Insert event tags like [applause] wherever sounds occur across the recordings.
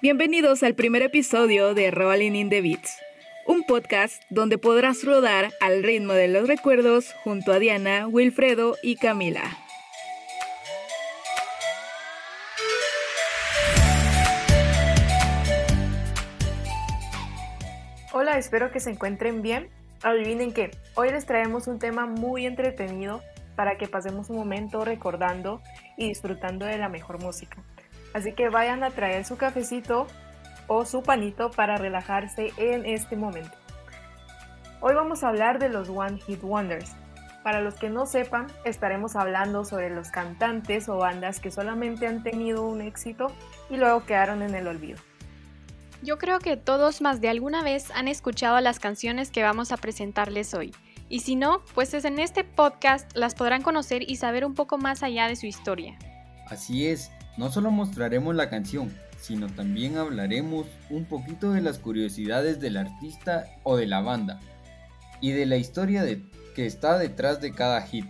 Bienvenidos al primer episodio de Rolling in the Beats, un podcast donde podrás rodar al ritmo de los recuerdos junto a Diana, Wilfredo y Camila. Hola, espero que se encuentren bien. Adivinen que hoy les traemos un tema muy entretenido para que pasemos un momento recordando y disfrutando de la mejor música. Así que vayan a traer su cafecito o su panito para relajarse en este momento. Hoy vamos a hablar de los One Hit Wonders. Para los que no sepan, estaremos hablando sobre los cantantes o bandas que solamente han tenido un éxito y luego quedaron en el olvido. Yo creo que todos más de alguna vez han escuchado las canciones que vamos a presentarles hoy. Y si no, pues en este podcast las podrán conocer y saber un poco más allá de su historia. Así es, no solo mostraremos la canción, sino también hablaremos un poquito de las curiosidades del artista o de la banda y de la historia de, que está detrás de cada hit.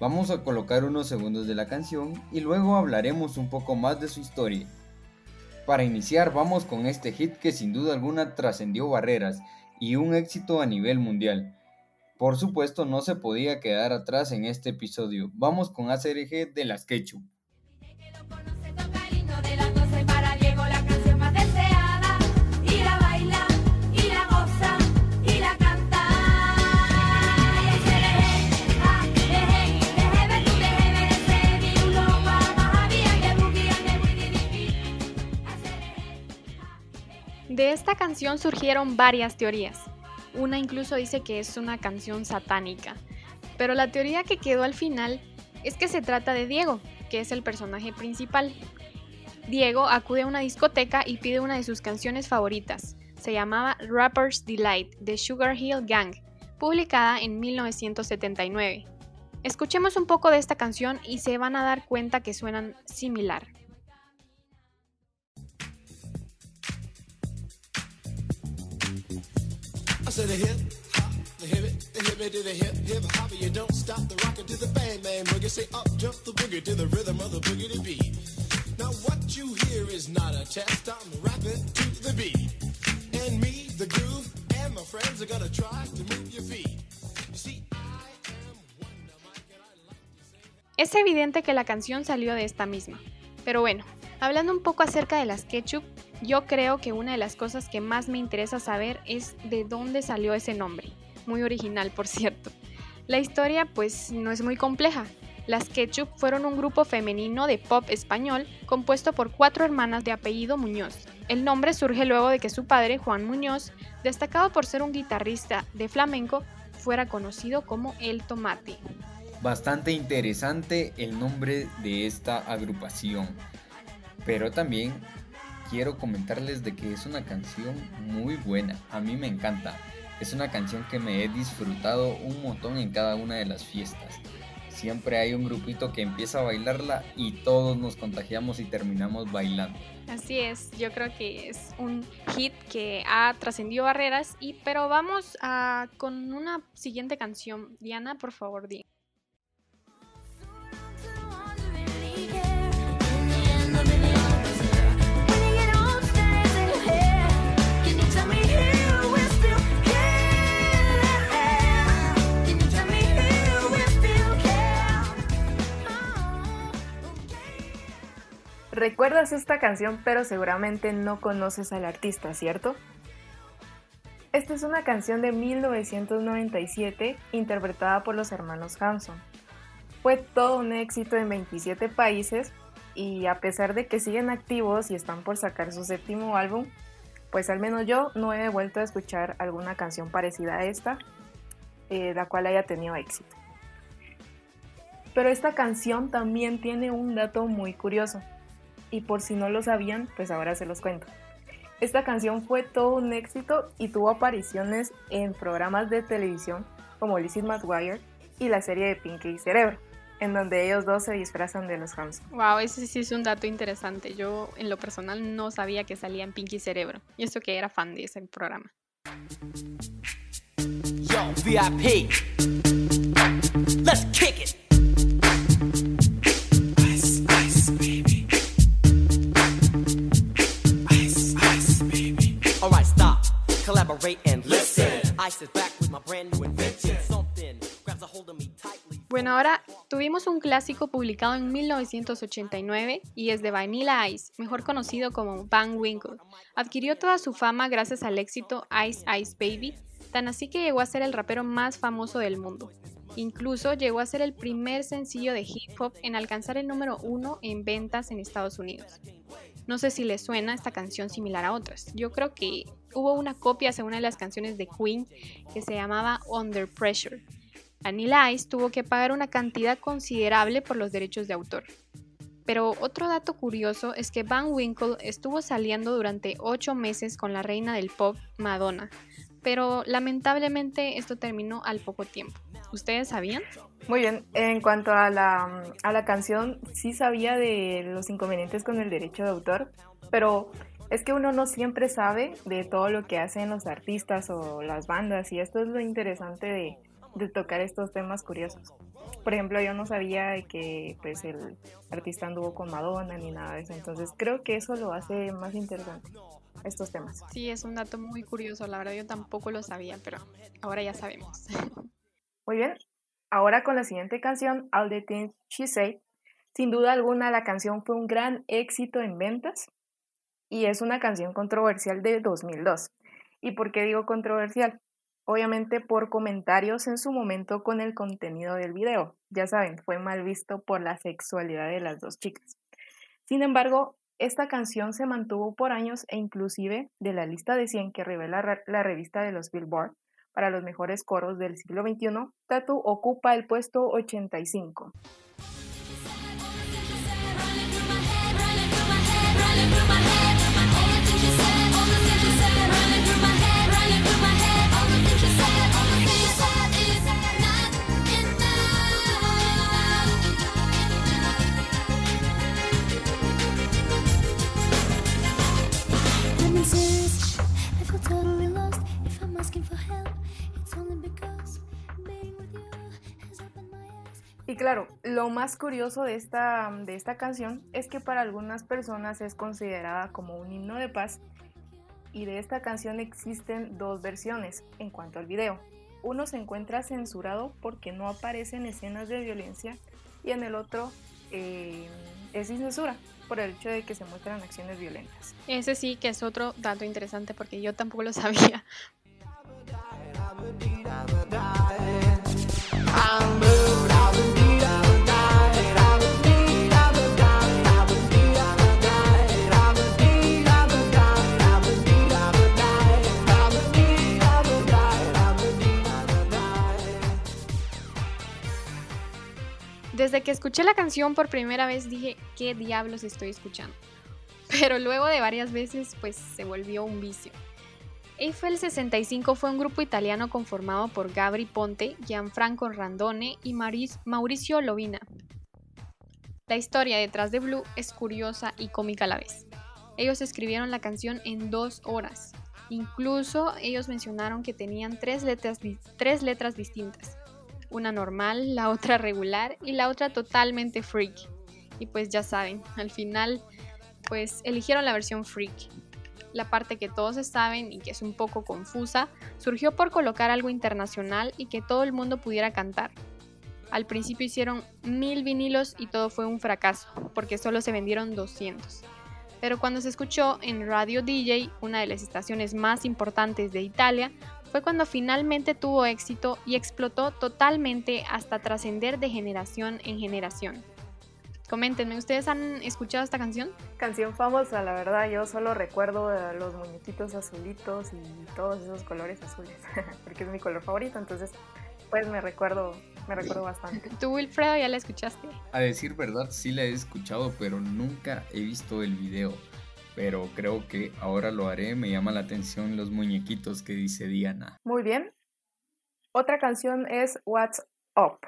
Vamos a colocar unos segundos de la canción y luego hablaremos un poco más de su historia. Para iniciar vamos con este hit que sin duda alguna trascendió barreras y un éxito a nivel mundial. Por supuesto no se podía quedar atrás en este episodio. Vamos con ACRG de las Ketchup. De esta canción surgieron varias teorías. Una incluso dice que es una canción satánica. Pero la teoría que quedó al final es que se trata de Diego, que es el personaje principal. Diego acude a una discoteca y pide una de sus canciones favoritas. Se llamaba Rapper's Delight de Sugar Hill Gang, publicada en 1979. Escuchemos un poco de esta canción y se van a dar cuenta que suenan similar. Hip hip hip hip hip. Es evidente que la canción salió de esta misma. Pero bueno, hablando un poco acerca de las ketchup, yo creo que una de las cosas que más me interesa saber es de dónde salió ese nombre. Muy original, por cierto. La historia pues no es muy compleja. Las Ketchup fueron un grupo femenino de pop español compuesto por cuatro hermanas de apellido Muñoz. El nombre surge luego de que su padre, Juan Muñoz, destacado por ser un guitarrista de flamenco, fuera conocido como El Tomate. Bastante interesante el nombre de esta agrupación, pero también quiero comentarles de que es una canción muy buena. A mí me encanta. Es una canción que me he disfrutado un montón en cada una de las fiestas. Siempre hay un grupito que empieza a bailarla y todos nos contagiamos y terminamos bailando. Así es, yo creo que es un hit que ha trascendido barreras y pero vamos a con una siguiente canción. Diana, por favor, di. Recuerdas esta canción, pero seguramente no conoces al artista, ¿cierto? Esta es una canción de 1997 interpretada por los hermanos Hanson. Fue todo un éxito en 27 países y a pesar de que siguen activos y están por sacar su séptimo álbum, pues al menos yo no he vuelto a escuchar alguna canción parecida a esta, eh, la cual haya tenido éxito. Pero esta canción también tiene un dato muy curioso y por si no lo sabían, pues ahora se los cuento. Esta canción fue todo un éxito y tuvo apariciones en programas de televisión como Lizzie McGuire y la serie de Pinky Cerebro, en donde ellos dos se disfrazan de los Hanson. Wow, ese sí es un dato interesante. Yo en lo personal no sabía que salía en Pinky Cerebro y esto que era fan de ese programa. Yo, VIP. Let's Ahora tuvimos un clásico publicado en 1989 y es de Vanilla Ice, mejor conocido como Van Winkle. Adquirió toda su fama gracias al éxito Ice Ice Baby, tan así que llegó a ser el rapero más famoso del mundo. Incluso llegó a ser el primer sencillo de hip hop en alcanzar el número uno en ventas en Estados Unidos. No sé si les suena esta canción similar a otras. Yo creo que hubo una copia hacia una de las canciones de Queen que se llamaba Under Pressure. Vanilla Ice tuvo que pagar una cantidad considerable por los derechos de autor. Pero otro dato curioso es que Van Winkle estuvo saliendo durante 8 meses con la reina del pop, Madonna, pero lamentablemente esto terminó al poco tiempo. ¿Ustedes sabían? Muy bien, en cuanto a la, a la canción, sí sabía de los inconvenientes con el derecho de autor, pero es que uno no siempre sabe de todo lo que hacen los artistas o las bandas y esto es lo interesante de, de tocar estos temas curiosos. Por ejemplo, yo no sabía que pues el artista anduvo con Madonna ni nada de eso, entonces creo que eso lo hace más interesante estos temas. Sí, es un dato muy curioso, la verdad yo tampoco lo sabía, pero ahora ya sabemos. [laughs] Muy bien, ahora con la siguiente canción, All the Things She Said, sin duda alguna la canción fue un gran éxito en ventas y es una canción controversial de 2002. ¿Y por qué digo controversial? Obviamente por comentarios en su momento con el contenido del video. Ya saben, fue mal visto por la sexualidad de las dos chicas. Sin embargo, esta canción se mantuvo por años e inclusive de la lista de 100 que revela la revista de los Billboard para los mejores coros del siglo XXI, Tatu ocupa el puesto 85. Lo más curioso de esta, de esta canción es que para algunas personas es considerada como un himno de paz y de esta canción existen dos versiones en cuanto al video. Uno se encuentra censurado porque no aparecen escenas de violencia y en el otro eh, es sin censura por el hecho de que se muestran acciones violentas. Ese sí que es otro dato interesante porque yo tampoco lo [laughs] sabía. Desde que escuché la canción por primera vez dije, ¿qué diablos estoy escuchando? [laughs] Pero luego de varias veces pues se volvió un vicio. Eiffel 65 fue un grupo italiano conformado por Gabri Ponte, Gianfranco Randone y Mauricio Lovina. La historia detrás de Blue es curiosa y cómica a la vez. Ellos escribieron la canción en dos horas. Incluso ellos mencionaron que tenían tres letras, tres letras distintas. Una normal, la [laughs] otra regular y la otra totalmente freak. Y pues ya saben, al final pues eligieron la versión freak. La parte que todos saben y que es un poco confusa surgió por colocar algo internacional y que todo el mundo pudiera cantar. Al principio hicieron mil vinilos y todo fue un fracaso, porque solo se vendieron 200. Pero cuando se escuchó en Radio DJ, una de las estaciones más importantes de Italia, fue cuando finalmente tuvo éxito y explotó totalmente hasta trascender de generación en generación. Coméntenme, ¿ustedes han escuchado esta canción? Canción famosa, la verdad, yo solo recuerdo a los muñequitos azulitos y todos esos colores azules, [laughs] porque es mi color favorito, entonces pues me recuerdo, me recuerdo bastante. [laughs] ¿Tú, Wilfredo, ya la escuchaste? A decir verdad, sí la he escuchado, pero nunca he visto el video. Pero creo que ahora lo haré. Me llama la atención los muñequitos que dice Diana. Muy bien. Otra canción es What's Up.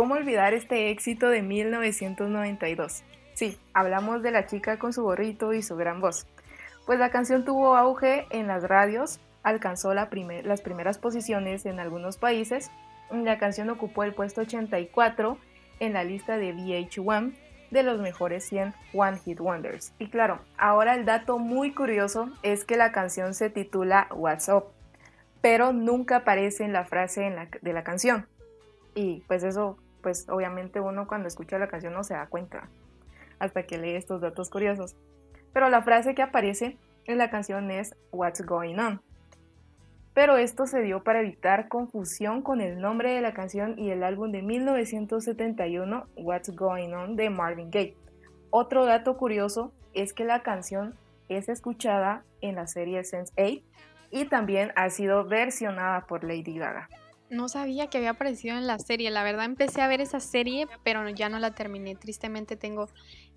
¿Cómo olvidar este éxito de 1992? Sí, hablamos de la chica con su gorrito y su gran voz. Pues la canción tuvo auge en las radios, alcanzó la primer- las primeras posiciones en algunos países. La canción ocupó el puesto 84 en la lista de VH1 de los mejores 100 One Hit Wonders. Y claro, ahora el dato muy curioso es que la canción se titula What's Up, pero nunca aparece en la frase en la- de la canción. Y pues eso, pues obviamente uno cuando escucha la canción no se da cuenta hasta que lee estos datos curiosos. Pero la frase que aparece en la canción es What's Going On. Pero esto se dio para evitar confusión con el nombre de la canción y el álbum de 1971 What's Going On de Marvin Gaye. Otro dato curioso es que la canción es escuchada en la serie Sense8 y también ha sido versionada por Lady Gaga. No sabía que había aparecido en la serie. La verdad empecé a ver esa serie, pero ya no la terminé. Tristemente tengo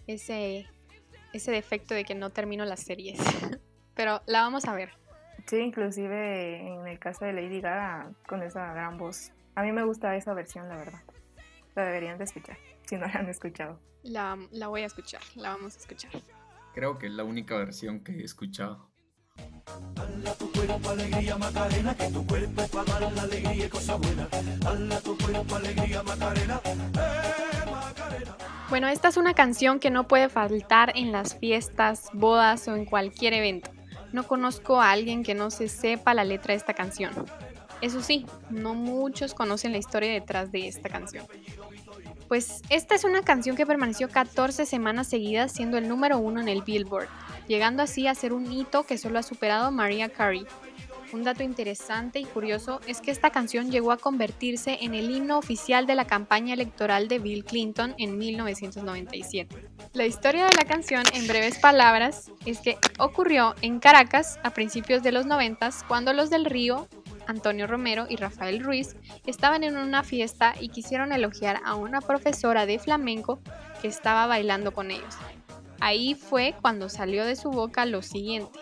ese, ese defecto de que no termino las series. [laughs] pero la vamos a ver. Sí, inclusive en el caso de Lady Gaga con esa gran voz. A mí me gusta esa versión, la verdad. La deberían de escuchar, si no la han escuchado. La, la voy a escuchar, la vamos a escuchar. Creo que es la única versión que he escuchado. Bueno, esta es una canción que no puede faltar en las fiestas, bodas o en cualquier evento. No conozco a alguien que no se sepa la letra de esta canción. Eso sí, no muchos conocen la historia detrás de esta canción. Pues esta es una canción que permaneció 14 semanas seguidas siendo el número uno en el Billboard, llegando así a ser un hito que solo ha superado Mariah Carey. Un dato interesante y curioso es que esta canción llegó a convertirse en el himno oficial de la campaña electoral de Bill Clinton en 1997. La historia de la canción, en breves palabras, es que ocurrió en Caracas a principios de los 90 cuando los del Río, Antonio Romero y Rafael Ruiz, estaban en una fiesta y quisieron elogiar a una profesora de flamenco que estaba bailando con ellos. Ahí fue cuando salió de su boca lo siguiente.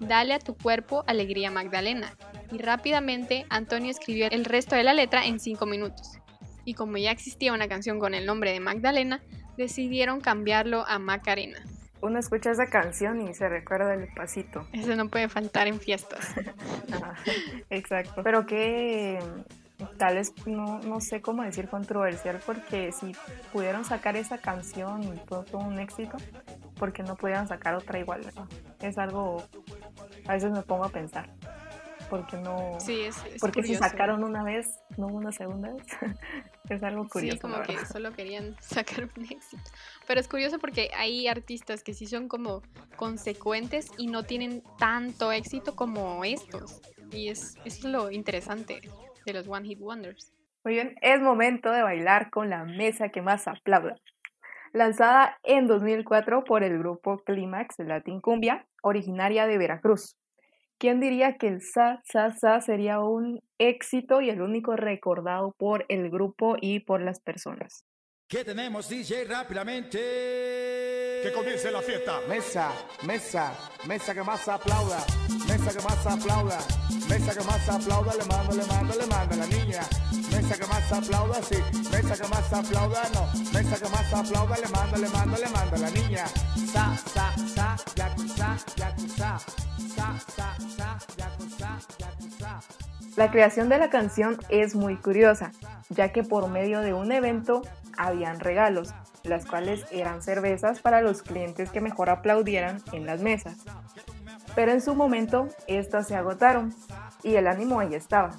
Dale a tu cuerpo alegría Magdalena. Y rápidamente Antonio escribió el resto de la letra en 5 minutos. Y como ya existía una canción con el nombre de Magdalena, decidieron cambiarlo a Macarena. Uno escucha esa canción y se recuerda el pasito. Eso no puede faltar en fiestas. [laughs] Exacto. Pero que tal vez no, no sé cómo decir controversial porque si pudieron sacar esa canción y fue todo un éxito, porque no pudieron sacar otra igual, ¿verdad? Es algo, a veces me pongo a pensar, porque no, Sí, es, es porque si sacaron una vez, no una segunda vez, [laughs] es algo curioso. Sí, como que solo querían [laughs] sacar un éxito. Pero es curioso porque hay artistas que sí son como consecuentes y no tienen tanto éxito como estos. Y es, eso es lo interesante de los One Hit Wonders. Muy bien, es momento de bailar con la mesa que más aplauda. Lanzada en 2004 por el grupo Clímax Latin Cumbia, originaria de Veracruz. ¿Quién diría que el Sa Sa Sa sería un éxito y el único recordado por el grupo y por las personas? ¿Qué tenemos, DJ? Rápidamente. Que comience la fiesta. Mesa, mesa, mesa que más aplauda, mesa que más aplauda, mesa que más aplauda, le mando, le mando, le mando a la niña. Mesa que más aplauda, sí, mesa que más aplauda, no, mesa que más aplauda, le mando, le mando, le mando a la niña. Sa, sa, sa, yakuza, yakuza, La creación de la canción es muy curiosa, ya que por medio de un evento habían regalos, las cuales eran cervezas para los clientes que mejor aplaudieran en las mesas. Pero en su momento estas se agotaron y el ánimo ahí estaba.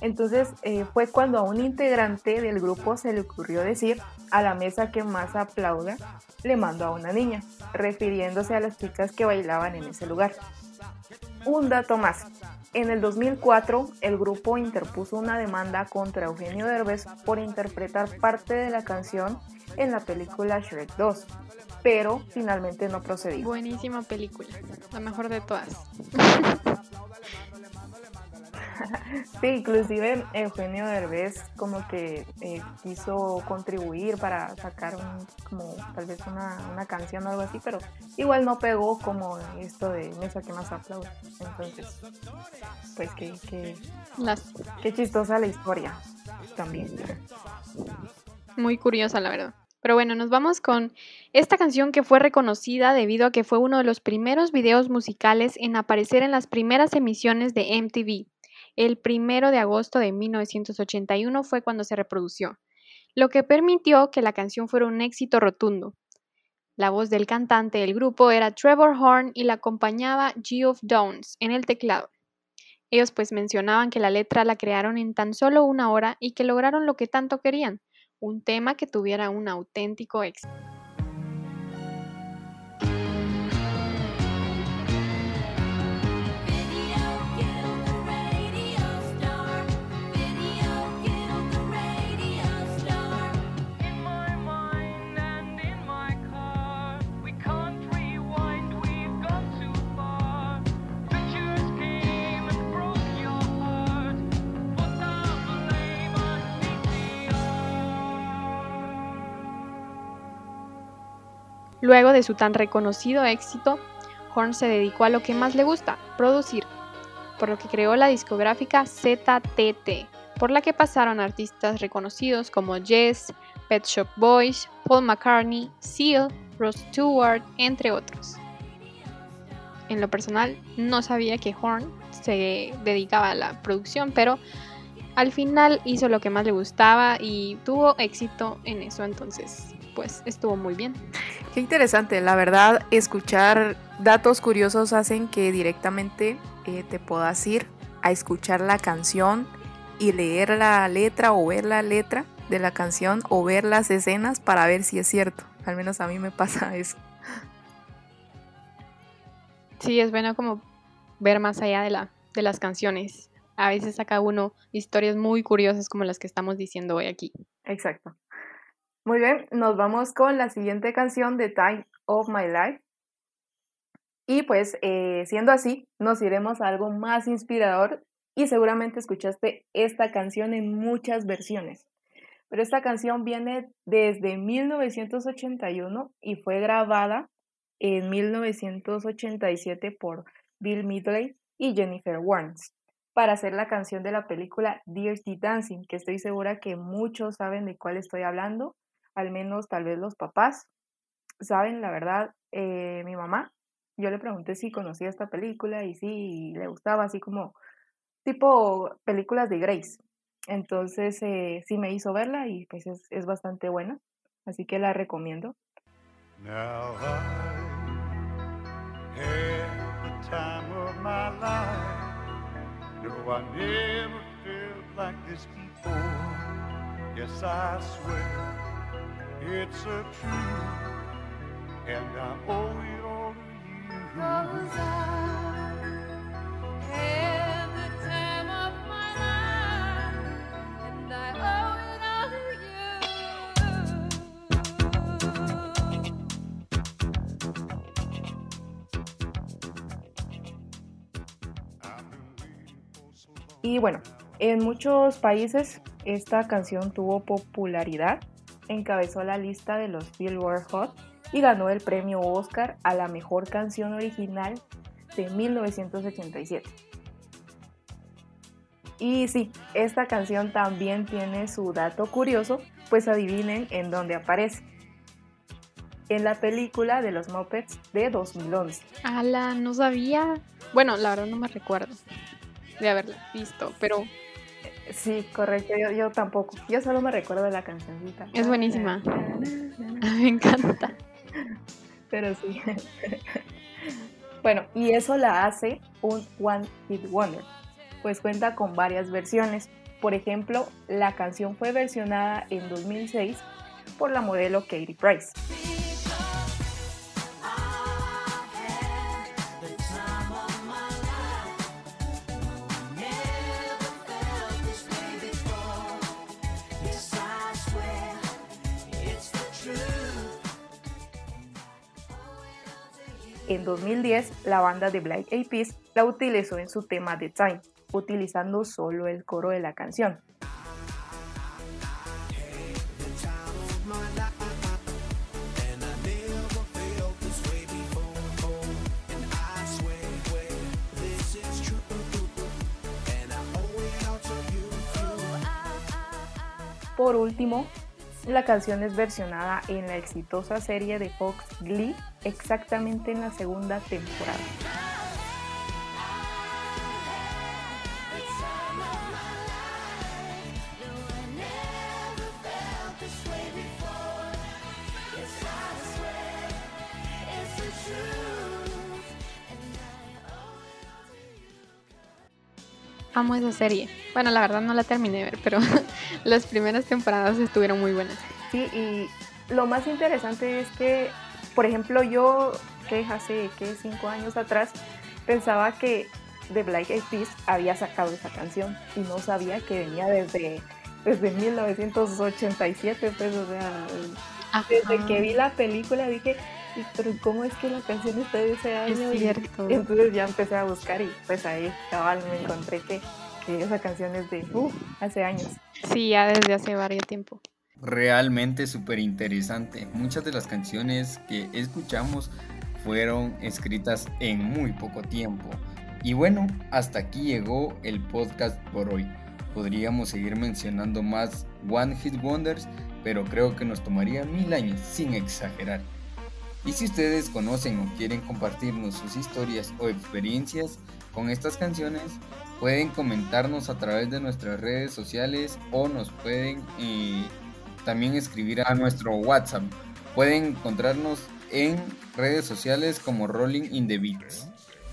Entonces eh, fue cuando a un integrante del grupo se le ocurrió decir a la mesa que más aplauda le mando a una niña, refiriéndose a las chicas que bailaban en ese lugar. Un dato más. En el 2004, el grupo interpuso una demanda contra Eugenio Derbez por interpretar parte de la canción en la película Shrek 2, pero finalmente no procedió. Buenísima película, la mejor de todas. [laughs] [laughs] Sí, inclusive Eugenio Derbez como que eh, quiso contribuir para sacar un, como tal vez una, una canción o algo así, pero igual no pegó como esto de Mesa que más aplaude. Entonces, pues qué, Las, qué chistosa la historia también. muy curiosa, la verdad. Pero bueno, nos vamos con esta canción que fue reconocida debido a que fue uno de los primeros videos musicales en aparecer en las primeras emisiones de MTV. El primero de agosto de 1981 fue cuando se reprodució, lo que permitió que la canción fuera un éxito rotundo. La voz del cantante del grupo era Trevor Horn y la acompañaba Geoff Downs en el teclado. Ellos pues mencionaban que la letra la crearon en tan solo una hora y que lograron lo que tanto querían, un tema que tuviera un auténtico éxito. Luego de su tan reconocido éxito, Horn se dedicó a lo que más le gusta, producir, por lo que creó la discográfica ZTT, por la que pasaron artistas reconocidos como Jess, Pet Shop Boys, Paul McCartney, Seal, Ross Stewart, entre otros. En lo personal, no sabía que Horn se dedicaba a la producción, pero al final hizo lo que más le gustaba y tuvo éxito en eso, entonces pues estuvo muy bien. Qué interesante, la verdad, escuchar datos curiosos hacen que directamente eh, te puedas ir a escuchar la canción y leer la letra o ver la letra de la canción o ver las escenas para ver si es cierto. Al menos a mí me [laughs] pasa eso. Sí, es bueno como ver más allá de, la, de las canciones. A veces saca uno historias muy curiosas como las que estamos diciendo hoy aquí. Exacto. Muy bien, nos vamos con la siguiente canción de Time of My Life. Y pues, eh, siendo así, nos iremos a algo más inspirador y seguramente escuchaste esta canción en muchas versiones. Pero esta canción viene desde 1981 y fue grabada en 1987 por Bill Midley y Jennifer Warnes para hacer la canción de la película Dirty Dancing, que estoy segura que muchos saben de cuál estoy hablando, al menos tal vez los papás saben, la verdad, eh, mi mamá, yo le pregunté si conocía esta película y si le gustaba, así como tipo películas de Grace. Entonces eh, sí me hizo verla y pues es, es bastante buena, así que la recomiendo. Now I had the time of my life. No, it's a truth, and I owe it all to you. Y bueno, en muchos países esta canción tuvo popularidad, encabezó la lista de los Billboard Hot y ganó el premio Oscar a la mejor canción original de 1987. Y sí, esta canción también tiene su dato curioso, pues adivinen en dónde aparece. En la película de los Muppets de 2011. Ala, no sabía. Bueno, la verdad no me recuerdo de haberla visto, pero Sí, correcto, yo, yo tampoco. Yo solo me recuerdo de la cancioncita. es buenísima. [laughs] [laughs] me encanta. Pero sí. bueno, y eso la hace un One Hit Wonder, pues cuenta con varias versiones. Por ejemplo, la canción fue versionada en 2006 por la modelo Katie Price. En 2010, la banda de Black Eyed Peas la utilizó en su tema The Time, utilizando solo el coro de la canción. Por último, La canción es versionada en la exitosa serie de Fox Glee, exactamente en la segunda temporada. Amo esa serie. Bueno, la verdad no la terminé de ver, pero [laughs] las primeras temporadas estuvieron muy buenas. Sí, y lo más interesante es que, por ejemplo, yo que hace que cinco años atrás pensaba que The Black Eyed Peas había sacado esa canción y no sabía que venía desde, desde 1987, pues, o sea, desde que vi la película dije, "Y, pero ¿cómo es que la canción está de ese año? Y cierto. entonces ya empecé a buscar y pues ahí cabal me encontré que, que esa canción es de uh, hace años. Sí, ya desde hace varios tiempo. Realmente súper interesante. Muchas de las canciones que escuchamos fueron escritas en muy poco tiempo. Y bueno, hasta aquí llegó el podcast por hoy. Podríamos seguir mencionando más One Hit Wonders, pero creo que nos tomaría mil años sin exagerar. Y si ustedes conocen o quieren compartirnos sus historias o experiencias con estas canciones, pueden comentarnos a través de nuestras redes sociales o nos pueden eh, también escribir a nuestro WhatsApp. Pueden encontrarnos en redes sociales como Rolling in the Beats.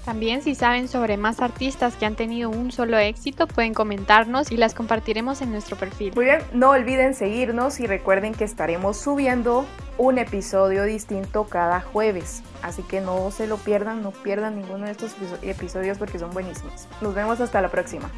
También si saben sobre más artistas que han tenido un solo éxito, pueden comentarnos y las compartiremos en nuestro perfil. Muy bien, no olviden seguirnos y recuerden que estaremos subiendo un episodio distinto cada jueves. Así que no se lo pierdan, no pierdan ninguno de estos episodios porque son buenísimos. Nos vemos hasta la próxima.